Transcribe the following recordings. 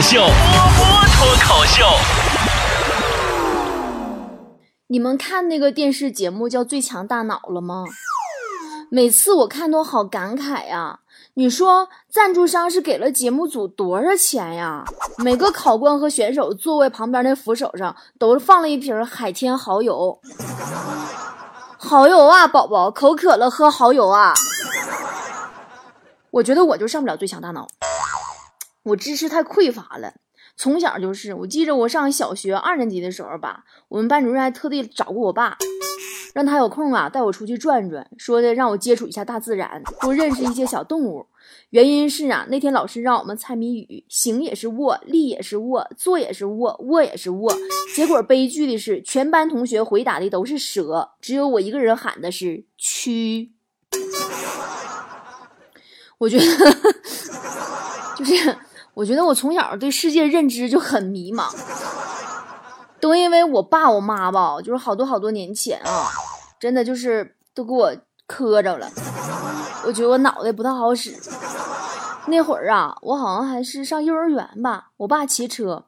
口秀，波波脱口秀。你们看那个电视节目叫《最强大脑》了吗？每次我看都好感慨呀。你说赞助商是给了节目组多少钱呀？每个考官和选手座位旁边那扶手上都放了一瓶海天蚝油。蚝油啊，宝宝，口渴了喝蚝油啊。我觉得我就上不了最强大脑，我知识太匮乏了。从小就是，我记着我上小学二年级的时候吧，我们班主任还特地找过我爸，让他有空啊带我出去转转，说的让我接触一下大自然，多认识一些小动物。原因是啊，那天老师让我们猜谜语，行也是卧，立也是卧，坐也是卧，卧也是卧。结果悲剧的是，全班同学回答的都是蛇，只有我一个人喊的是蛆。我觉得 就是。我觉得我从小对世界认知就很迷茫，都因为我爸我妈吧，就是好多好多年前啊，真的就是都给我磕着了。我觉得我脑袋不太好使。那会儿啊，我好像还是上幼儿园吧，我爸骑车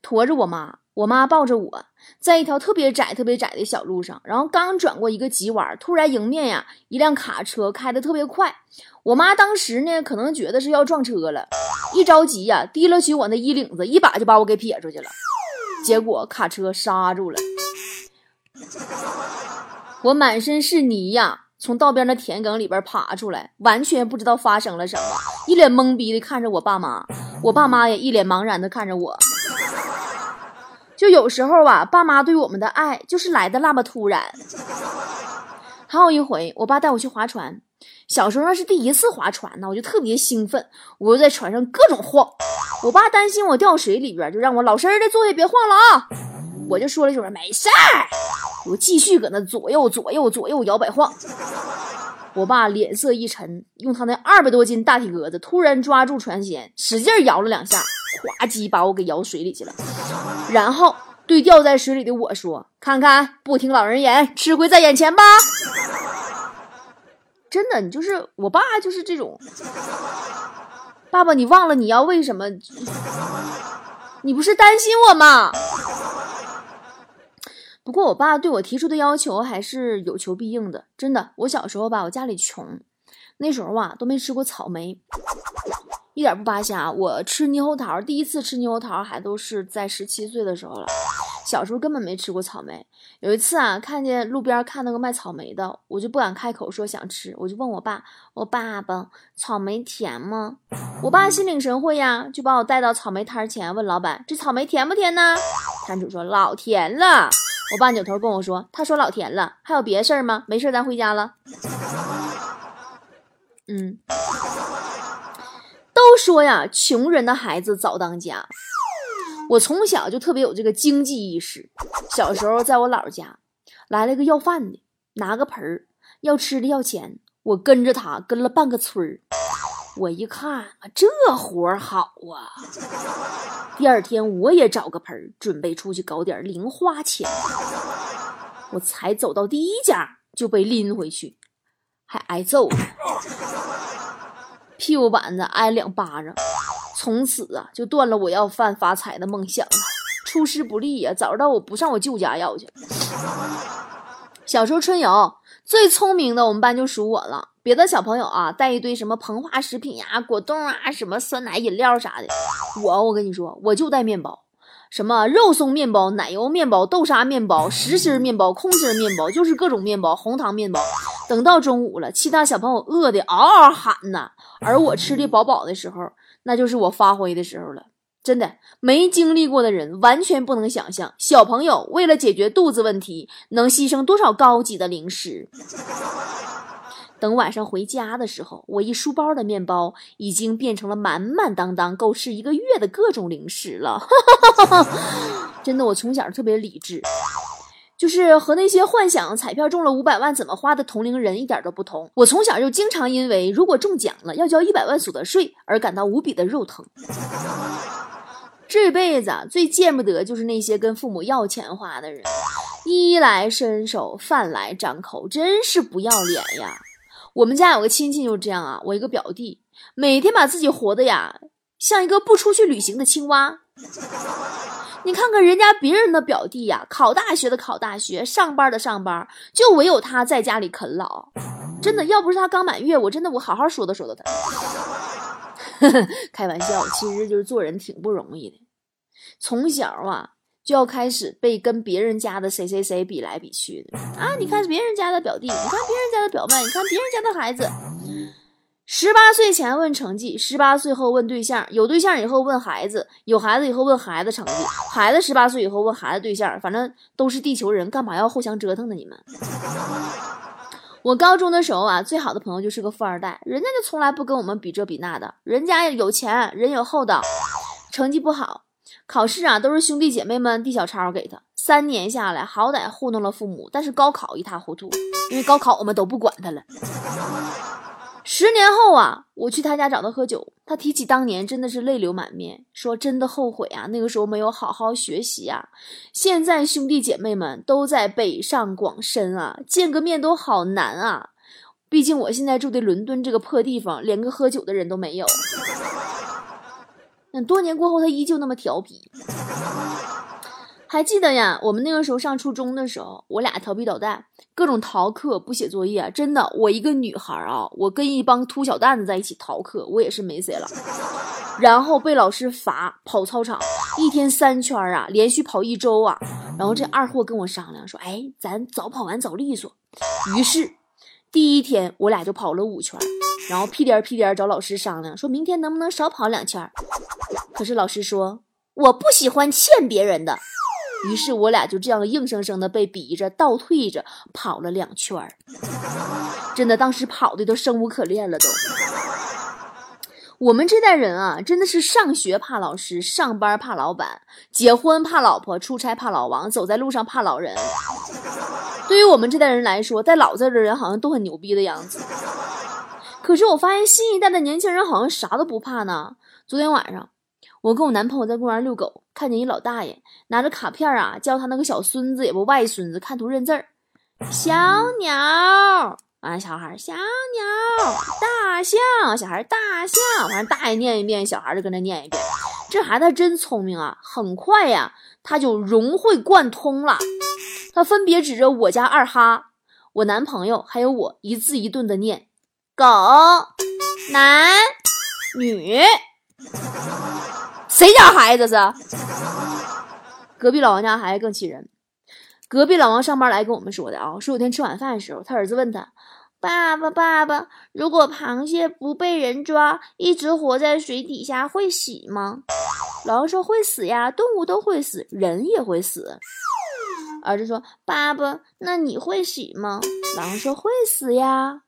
驮着我妈，我妈抱着我，在一条特别窄、特别窄的小路上，然后刚转过一个急弯，突然迎面呀一辆卡车开的特别快，我妈当时呢可能觉得是要撞车了。一着急呀，提了起我那衣领子，一把就把我给撇出去了。结果卡车刹住了，我满身是泥呀，从道边的田埂里边爬出来，完全不知道发生了什么，一脸懵逼的看着我爸妈，我爸妈也一脸茫然的看着我。就有时候吧，爸妈对我们的爱就是来的那么突然。还有一回，我爸带我去划船。小时候那是第一次划船呢，我就特别兴奋，我就在船上各种晃。我爸担心我掉水里边，就让我老实的坐下，别晃了啊。我就说了一句没事儿，我继续搁那左右左右左右摇摆晃。我爸脸色一沉，用他那二百多斤大体格子突然抓住船舷，使劲摇了两下，咵叽把我给摇水里去了。然后对掉在水里的我说：“看看，不听老人言，吃亏在眼前吧。”真的，你就是我爸，就是这种。爸爸，你忘了你要为什么？你不是担心我吗？不过我爸对我提出的要求还是有求必应的。真的，我小时候吧，我家里穷，那时候啊都没吃过草莓。一点不扒瞎，我吃猕猴桃，第一次吃猕猴桃还都是在十七岁的时候了。小时候根本没吃过草莓。有一次啊，看见路边看那个卖草莓的，我就不敢开口说想吃，我就问我爸：“我爸爸，草莓甜吗？”我爸心领神会呀，就把我带到草莓摊前，问老板：“这草莓甜不甜呢？”摊主说：“老甜了。”我爸扭头跟我说：“他说老甜了，还有别的事儿吗？没事，咱回家了。”嗯。说呀，穷人的孩子早当家。我从小就特别有这个经济意识。小时候在我姥家，来了个要饭的，拿个盆儿，要吃的要钱。我跟着他跟了半个村儿。我一看，这活儿好啊！第二天我也找个盆儿，准备出去搞点零花钱。我才走到第一家，就被拎回去，还挨揍了。屁股板子挨两巴掌，从此啊就断了我要饭发财的梦想了。出师不利呀，早知道我不上我舅家要去。小时候春游最聪明的，我们班就属我了。别的小朋友啊带一堆什么膨化食品呀、果冻啊、什么酸奶饮料啥的，我我跟你说，我就带面包。什么肉松面包、奶油面包、豆沙面包、实心面包、空心面包，就是各种面包，红糖面包。等到中午了，其他小朋友饿的嗷嗷喊呐，而我吃的饱饱的时候，那就是我发挥的时候了。真的，没经历过的人完全不能想象，小朋友为了解决肚子问题，能牺牲多少高级的零食。等晚上回家的时候，我一书包的面包已经变成了满满当当够吃一个月的各种零食了。真的，我从小特别理智，就是和那些幻想彩票中了五百万怎么花的同龄人一点都不同。我从小就经常因为如果中奖了要交一百万所得税而感到无比的肉疼。这辈子最见不得就是那些跟父母要钱花的人，衣来伸手，饭来张口，真是不要脸呀。我们家有个亲戚就是这样啊，我一个表弟，每天把自己活的呀像一个不出去旅行的青蛙。你看看人家别人的表弟呀，考大学的考大学，上班的上班，就唯有他在家里啃老。真的，要不是他刚满月，我真的我好好说道说道他。开玩笑，其实就是做人挺不容易的。从小啊就要开始被跟别人家的谁谁谁比来比去的啊！你看别人家的表弟，你看别人家的表妹，你看别人家的孩子。十八岁前问成绩，十八岁后问对象，有对象以后问孩子，有孩子以后问孩子成绩，孩子十八岁以后问孩子对象，反正都是地球人，干嘛要互相折腾呢？你们？我高中的时候啊，最好的朋友就是个富二代，人家就从来不跟我们比这比那的，人家有钱，人有厚道，成绩不好，考试啊都是兄弟姐妹们递小抄给他，三年下来好歹糊弄了父母，但是高考一塌糊涂，因为高考我们都不管他了。十年后啊，我去他家找他喝酒，他提起当年，真的是泪流满面，说真的后悔啊，那个时候没有好好学习啊。现在兄弟姐妹们都在北上广深啊，见个面都好难啊。毕竟我现在住的伦敦这个破地方，连个喝酒的人都没有。那多年过后，他依旧那么调皮。还记得呀？我们那个时候上初中的时候，我俩调皮捣蛋，各种逃课不写作业。真的，我一个女孩啊，我跟一帮秃小蛋子在一起逃课，我也是没谁了。然后被老师罚跑操场，一天三圈啊，连续跑一周啊。然后这二货跟我商量说：“哎，咱早跑完早利索。”于是第一天我俩就跑了五圈，然后屁颠屁颠找老师商量，说明天能不能少跑两圈。可是老师说：“我不喜欢欠别人的。”于是我俩就这样硬生生的被逼着倒退着跑了两圈儿，真的当时跑的都生无可恋了都。我们这代人啊，真的是上学怕老师，上班怕老板，结婚怕老婆，出差怕老王，走在路上怕老人。对于我们这代人来说，在老字的人好像都很牛逼的样子。可是我发现新一代的年轻人好像啥都不怕呢。昨天晚上。我跟我男朋友在公园遛狗，看见一老大爷拿着卡片啊，叫他那个小孙子也不外孙子看图认字儿。小鸟，完了小孩小鸟，大象，小孩大象，完了大爷念一遍，小孩就跟着念一遍。这孩子真聪明啊，很快呀，他就融会贯通了。他分别指着我家二哈、我男朋友还有我，一字一顿的念：狗，男，女。谁家孩子是？隔壁老王家孩子更气人。隔壁老王上班来跟我们说的啊，说有天吃晚饭的时候，他儿子问他：“爸爸，爸爸，如果螃蟹不被人抓，一直活在水底下会死吗？”老王说：“会死呀，动物都会死，人也会死。”儿子说：“爸爸，那你会死吗？”老王说：“会死呀。”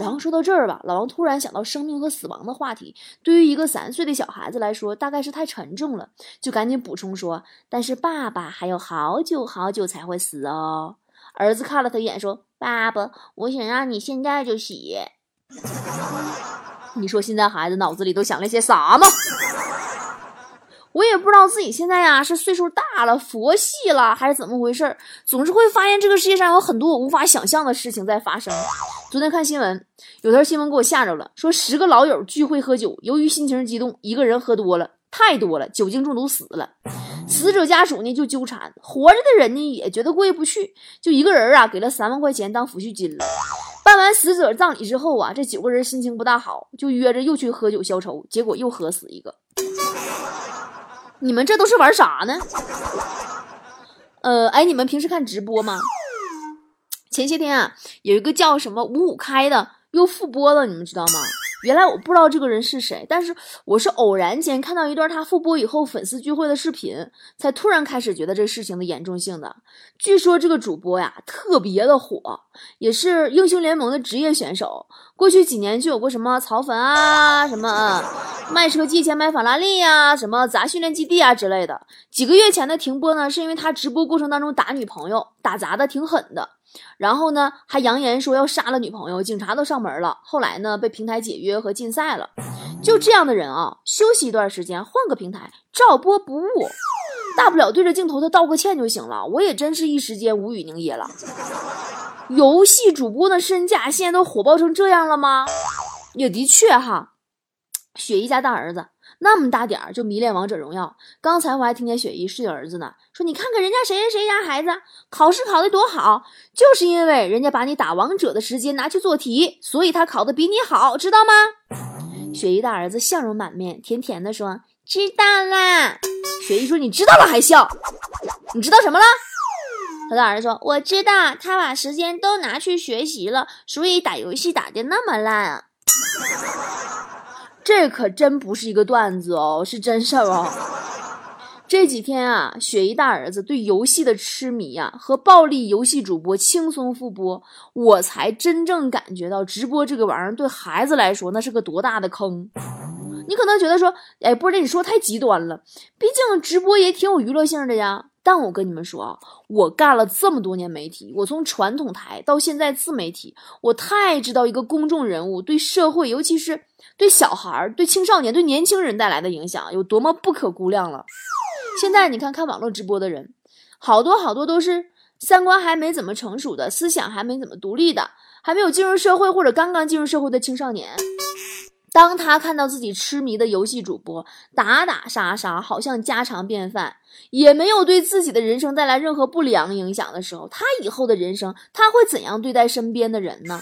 然后说到这儿吧，老王突然想到生命和死亡的话题，对于一个三岁的小孩子来说，大概是太沉重了，就赶紧补充说：“但是爸爸还有好久好久才会死哦。”儿子看了他一眼，说：“爸爸，我想让你现在就死。”你说现在孩子脑子里都想了些啥吗？我也不知道自己现在呀是岁数大了、佛系了，还是怎么回事儿，总是会发现这个世界上有很多我无法想象的事情在发生。昨天看新闻，有条新闻给我吓着了，说十个老友聚会喝酒，由于心情激动，一个人喝多了，太多了，酒精中毒死了。死者家属呢就纠缠，活着的人呢也觉得过意不去，就一个人啊给了三万块钱当抚恤金了。办完死者葬礼之后啊，这九个人心情不大好，就约着又去喝酒消愁，结果又喝死一个。你们这都是玩啥呢？呃，哎，你们平时看直播吗？前些天啊，有一个叫什么五五开的又复播了，你们知道吗？原来我不知道这个人是谁，但是我是偶然间看到一段他复播以后粉丝聚会的视频，才突然开始觉得这事情的严重性的。据说这个主播呀特别的火，也是英雄联盟的职业选手。过去几年就有过什么草粉啊，什么卖车借钱买法拉利呀，什么砸训练基地啊之类的。几个月前的停播呢，是因为他直播过程当中打女朋友，打砸的挺狠的。然后呢，还扬言说要杀了女朋友，警察都上门了。后来呢，被平台解约和禁赛了。就这样的人啊，休息一段时间，换个平台照播不误，大不了对着镜头他道个歉就行了。我也真是一时间无语凝噎了。游戏主播的身价现在都火爆成这样了吗？也的确哈，雪姨家大儿子。那么大点儿就迷恋王者荣耀。刚才我还听见雪姨训儿子呢，说你看看人家谁谁谁家孩子考试考得多好，就是因为人家把你打王者的时间拿去做题，所以他考得比你好，知道吗？雪姨大儿子笑容满面，甜甜的说：“知道啦。”雪姨说：“你知道了还笑？你知道什么了？”他大儿子说：“我知道，他把时间都拿去学习了，所以打游戏打的那么烂。”这可真不是一个段子哦，是真事儿哦。这几天啊，雪姨大儿子对游戏的痴迷呀，和暴力游戏主播轻松复播，我才真正感觉到直播这个玩意儿对孩子来说那是个多大的坑。你可能觉得说，哎，波姐你说太极端了，毕竟直播也挺有娱乐性的呀。但我跟你们说啊，我干了这么多年媒体，我从传统台到现在自媒体，我太知道一个公众人物对社会，尤其是对小孩、对青少年、对年轻人带来的影响有多么不可估量了。现在你看看网络直播的人，好多好多都是三观还没怎么成熟的，思想还没怎么独立的，还没有进入社会或者刚刚进入社会的青少年。当他看到自己痴迷的游戏主播打打杀杀，好像家常便饭，也没有对自己的人生带来任何不良影响的时候，他以后的人生他会怎样对待身边的人呢？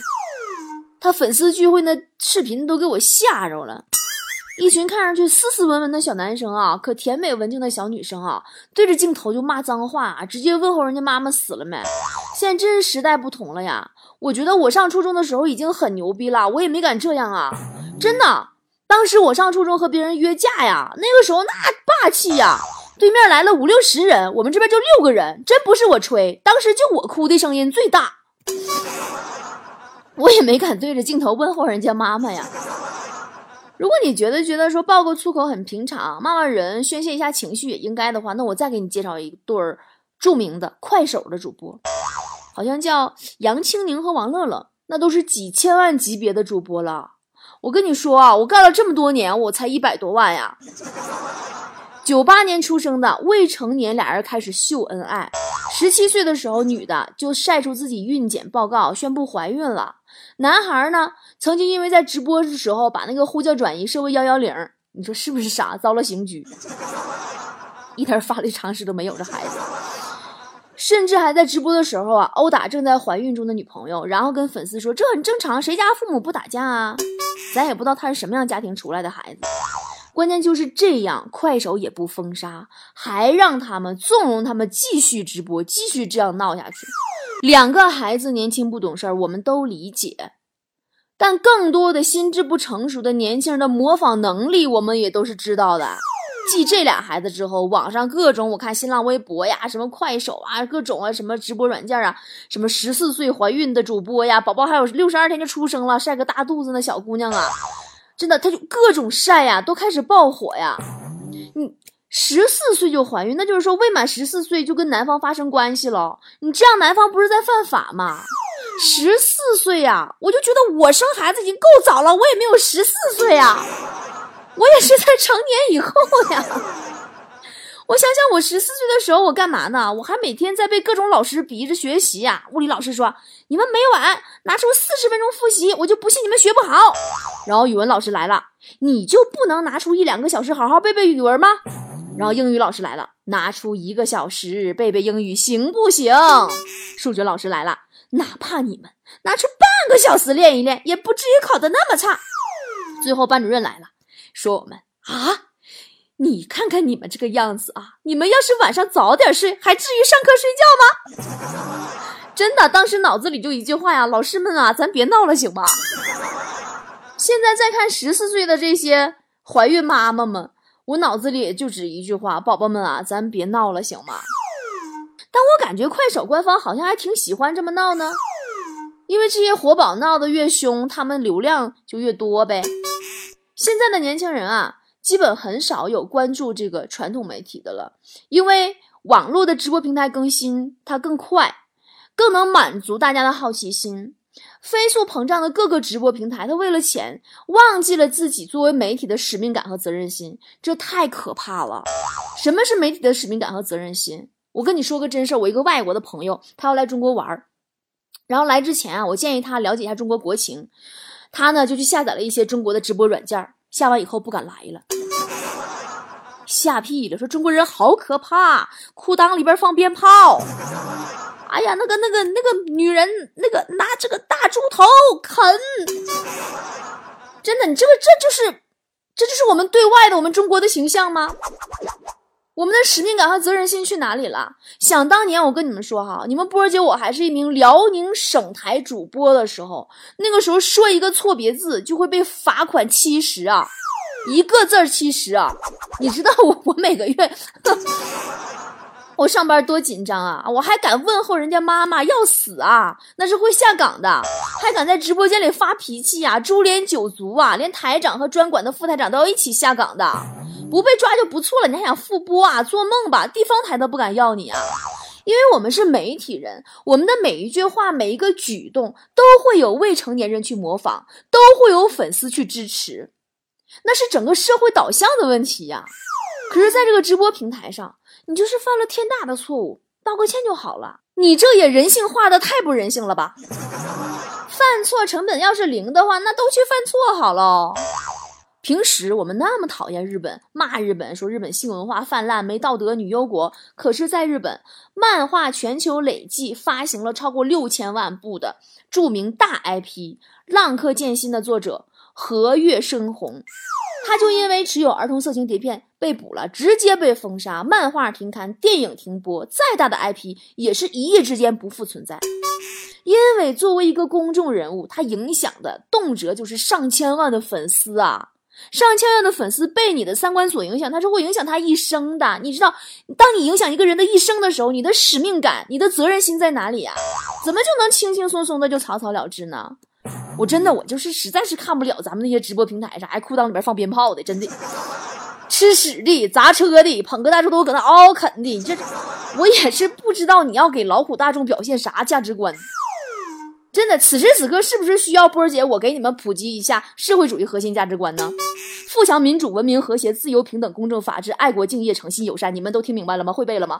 他粉丝聚会那视频都给我吓着了，一群看上去斯斯文文的小男生啊，可甜美文静的小女生啊，对着镜头就骂脏话，直接问候人家妈妈死了没。现在真是时代不同了呀！我觉得我上初中的时候已经很牛逼了，我也没敢这样啊。真的，当时我上初中和别人约架呀，那个时候那霸气呀，对面来了五六十人，我们这边就六个人，真不是我吹，当时就我哭的声音最大，我也没敢对着镜头问候人家妈妈呀。如果你觉得觉得说爆个粗口很平常，骂骂人宣泄一下情绪也应该的话，那我再给你介绍一对儿著名的快手的主播，好像叫杨青宁和王乐乐，那都是几千万级别的主播了。我跟你说啊，我干了这么多年，我才一百多万呀。九八年出生的未成年俩人开始秀恩爱，十七岁的时候，女的就晒出自己孕检报告，宣布怀孕了。男孩呢，曾经因为在直播的时候把那个呼叫转移设为幺幺零，你说是不是傻？遭了刑拘，一点法律常识都没有，这孩子。甚至还在直播的时候啊，殴打正在怀孕中的女朋友，然后跟粉丝说这很正常，谁家父母不打架啊？咱也不知道他是什么样家庭出来的孩子。关键就是这样，快手也不封杀，还让他们纵容他们继续直播，继续这样闹下去。两个孩子年轻不懂事儿，我们都理解，但更多的心智不成熟的年轻人的模仿能力，我们也都是知道的。继这俩孩子之后，网上各种我看新浪微博呀，什么快手啊，各种啊，什么直播软件啊，什么十四岁怀孕的主播呀，宝宝还有六十二天就出生了，晒个大肚子那小姑娘啊，真的，她就各种晒呀，都开始爆火呀。你十四岁就怀孕，那就是说未满十四岁就跟男方发生关系了，你这样男方不是在犯法吗？十四岁呀，我就觉得我生孩子已经够早了，我也没有十四岁呀。我也是在成年以后呀，我想想，我十四岁的时候我干嘛呢？我还每天在被各种老师逼着学习呀。物理老师说：“你们每晚拿出四十分钟复习，我就不信你们学不好。”然后语文老师来了，你就不能拿出一两个小时好好背背语文吗？然后英语老师来了，拿出一个小时背背英语行不行？数学老师来了，哪怕你们拿出半个小时练一练，也不至于考得那么差。最后班主任来了。说我们啊，你看看你们这个样子啊，你们要是晚上早点睡，还至于上课睡觉吗？真的，当时脑子里就一句话呀，老师们啊，咱别闹了，行吗？现在再看十四岁的这些怀孕妈妈们，我脑子里也就只一句话，宝宝们啊，咱别闹了，行吗？但我感觉快手官方好像还挺喜欢这么闹呢，因为这些活宝闹得越凶，他们流量就越多呗。现在的年轻人啊，基本很少有关注这个传统媒体的了，因为网络的直播平台更新它更快，更能满足大家的好奇心。飞速膨胀的各个直播平台，他为了钱忘记了自己作为媒体的使命感和责任心，这太可怕了。什么是媒体的使命感和责任心？我跟你说个真事儿，我一个外国的朋友，他要来中国玩儿，然后来之前啊，我建议他了解一下中国国情。他呢就去下载了一些中国的直播软件下完以后不敢来了。吓屁了，说中国人好可怕，裤裆里边放鞭炮。哎呀，那个那个那个女人，那个拿这个大猪头啃，真的，你这个这就是，这就是我们对外的我们中国的形象吗？我们的使命感和责任心去哪里了？想当年，我跟你们说哈，你们波儿姐我还是一名辽宁省台主播的时候，那个时候说一个错别字就会被罚款七十啊，一个字七十啊，你知道我我每个月。我上班多紧张啊！我还敢问候人家妈妈，要死啊！那是会下岗的，还敢在直播间里发脾气呀！株连九族啊！连台长和专管的副台长都要一起下岗的，不被抓就不错了，你还想复播啊？做梦吧！地方台都不敢要你啊！因为我们是媒体人，我们的每一句话、每一个举动都会有未成年人去模仿，都会有粉丝去支持，那是整个社会导向的问题呀！可是，在这个直播平台上。你就是犯了天大的错误，道个歉就好了。你这也人性化的太不人性了吧？犯错成本要是零的话，那都去犯错好了。平时我们那么讨厌日本，骂日本，说日本性文化泛滥、没道德、女优国。可是，在日本，漫画全球累计发行了超过六千万部的著名大 IP《浪客剑心》的作者和月生红。他就因为持有儿童色情碟片被捕了，直接被封杀，漫画停刊，电影停播，再大的 IP 也是一夜之间不复存在。因为作为一个公众人物，他影响的动辄就是上千万的粉丝啊，上千万的粉丝被你的三观所影响，他是会影响他一生的。你知道，当你影响一个人的一生的时候，你的使命感、你的责任心在哪里啊？怎么就能轻轻松松的就草草了之呢？我真的，我就是实在是看不了咱们那些直播平台上，还裤裆里边放鞭炮的，真的，吃屎的、砸车的、捧个大猪头搁那嗷嗷啃的，这我也是不知道你要给劳苦大众表现啥价值观。真的，此时此刻是不是需要波儿姐我给你们普及一下社会主义核心价值观呢？富强、民主、文明、和谐、自由、平等、公正、法治、爱国、敬业、诚信、友善，你们都听明白了吗？会背了吗？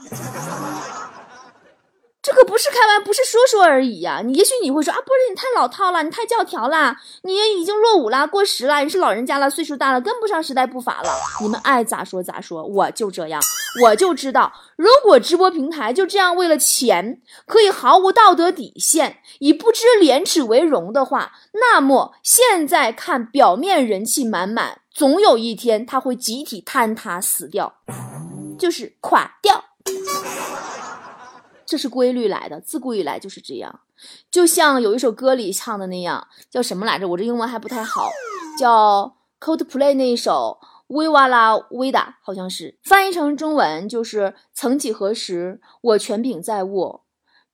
这可不是开玩，不是说说而已呀！你也许你会说啊，不是你太老套了，你太教条了，你也已经落伍了，过时了，你是老人家了，岁数大了，跟不上时代步伐了。你们爱咋说咋说，我就这样，我就知道，如果直播平台就这样为了钱可以毫无道德底线，以不知廉耻为荣的话，那么现在看表面人气满满，总有一天它会集体坍塌死掉，就是垮掉。这是规律来的，自古以来就是这样。就像有一首歌里唱的那样，叫什么来着？我这英文还不太好，叫 Coldplay 那一首《维瓦拉维达》，好像是翻译成中文就是“曾几何时，我权柄在握，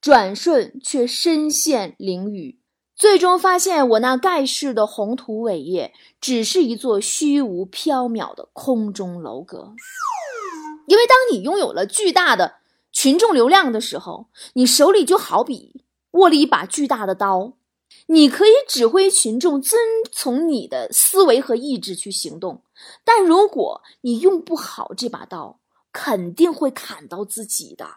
转瞬却身陷囹圄，最终发现我那盖世的宏图伟业，只是一座虚无缥缈的空中楼阁。”因为当你拥有了巨大的。群众流量的时候，你手里就好比握了一把巨大的刀，你可以指挥群众遵从你的思维和意志去行动。但如果你用不好这把刀，肯定会砍到自己的。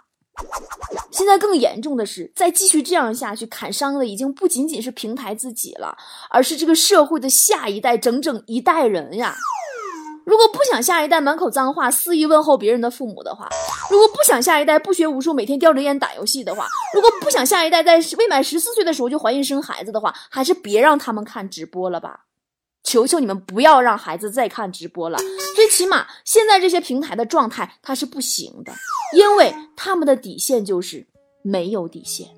现在更严重的是，再继续这样下去，砍伤的已经不仅仅是平台自己了，而是这个社会的下一代，整整一代人呀。如果不想下一代满口脏话、肆意问候别人的父母的话，如果不想下一代不学无术、每天叼着烟打游戏的话，如果不想下一代在未满十四岁的时候就怀孕生孩子的话，还是别让他们看直播了吧！求求你们不要让孩子再看直播了。最起码现在这些平台的状态它是不行的，因为他们的底线就是没有底线。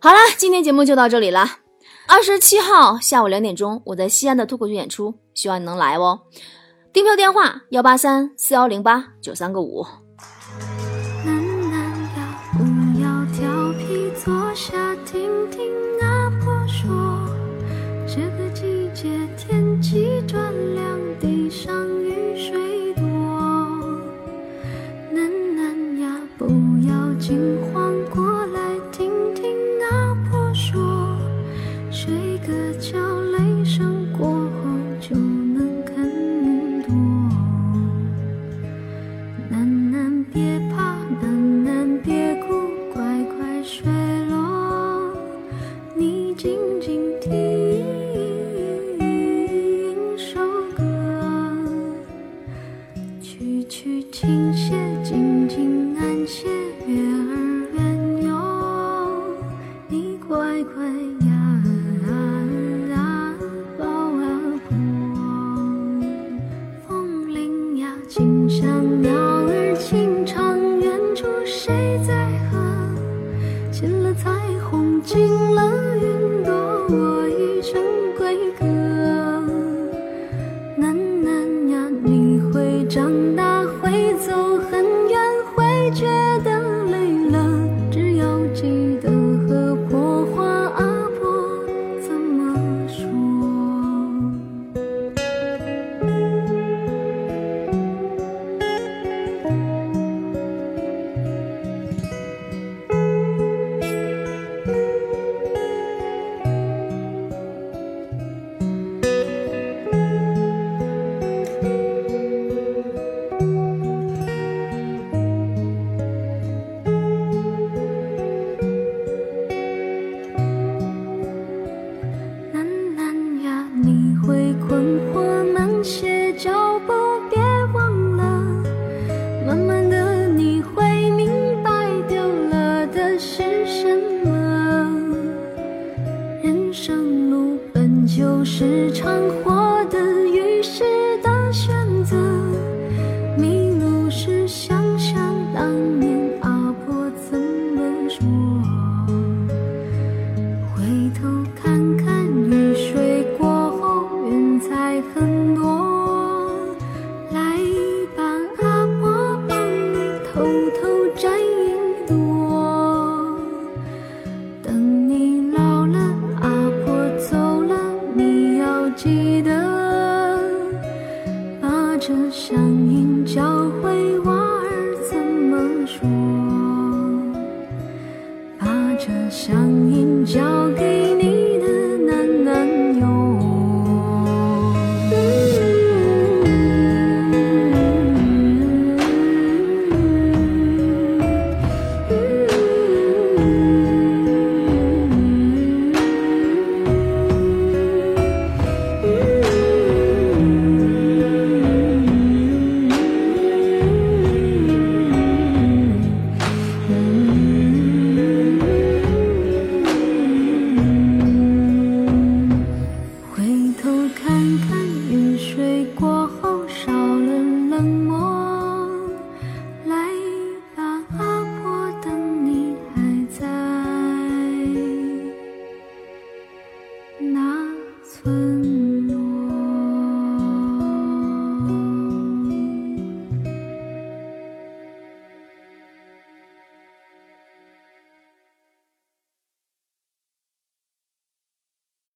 好了，今天节目就到这里了。二十七号下午两点钟，我在西安的脱口秀演出，希望你能来哦。订票电话幺八三四幺零八九三个五。呀不要调皮坐下听听阿婆说。这个季节天气转凉地上雨水多。呀不要惊慌？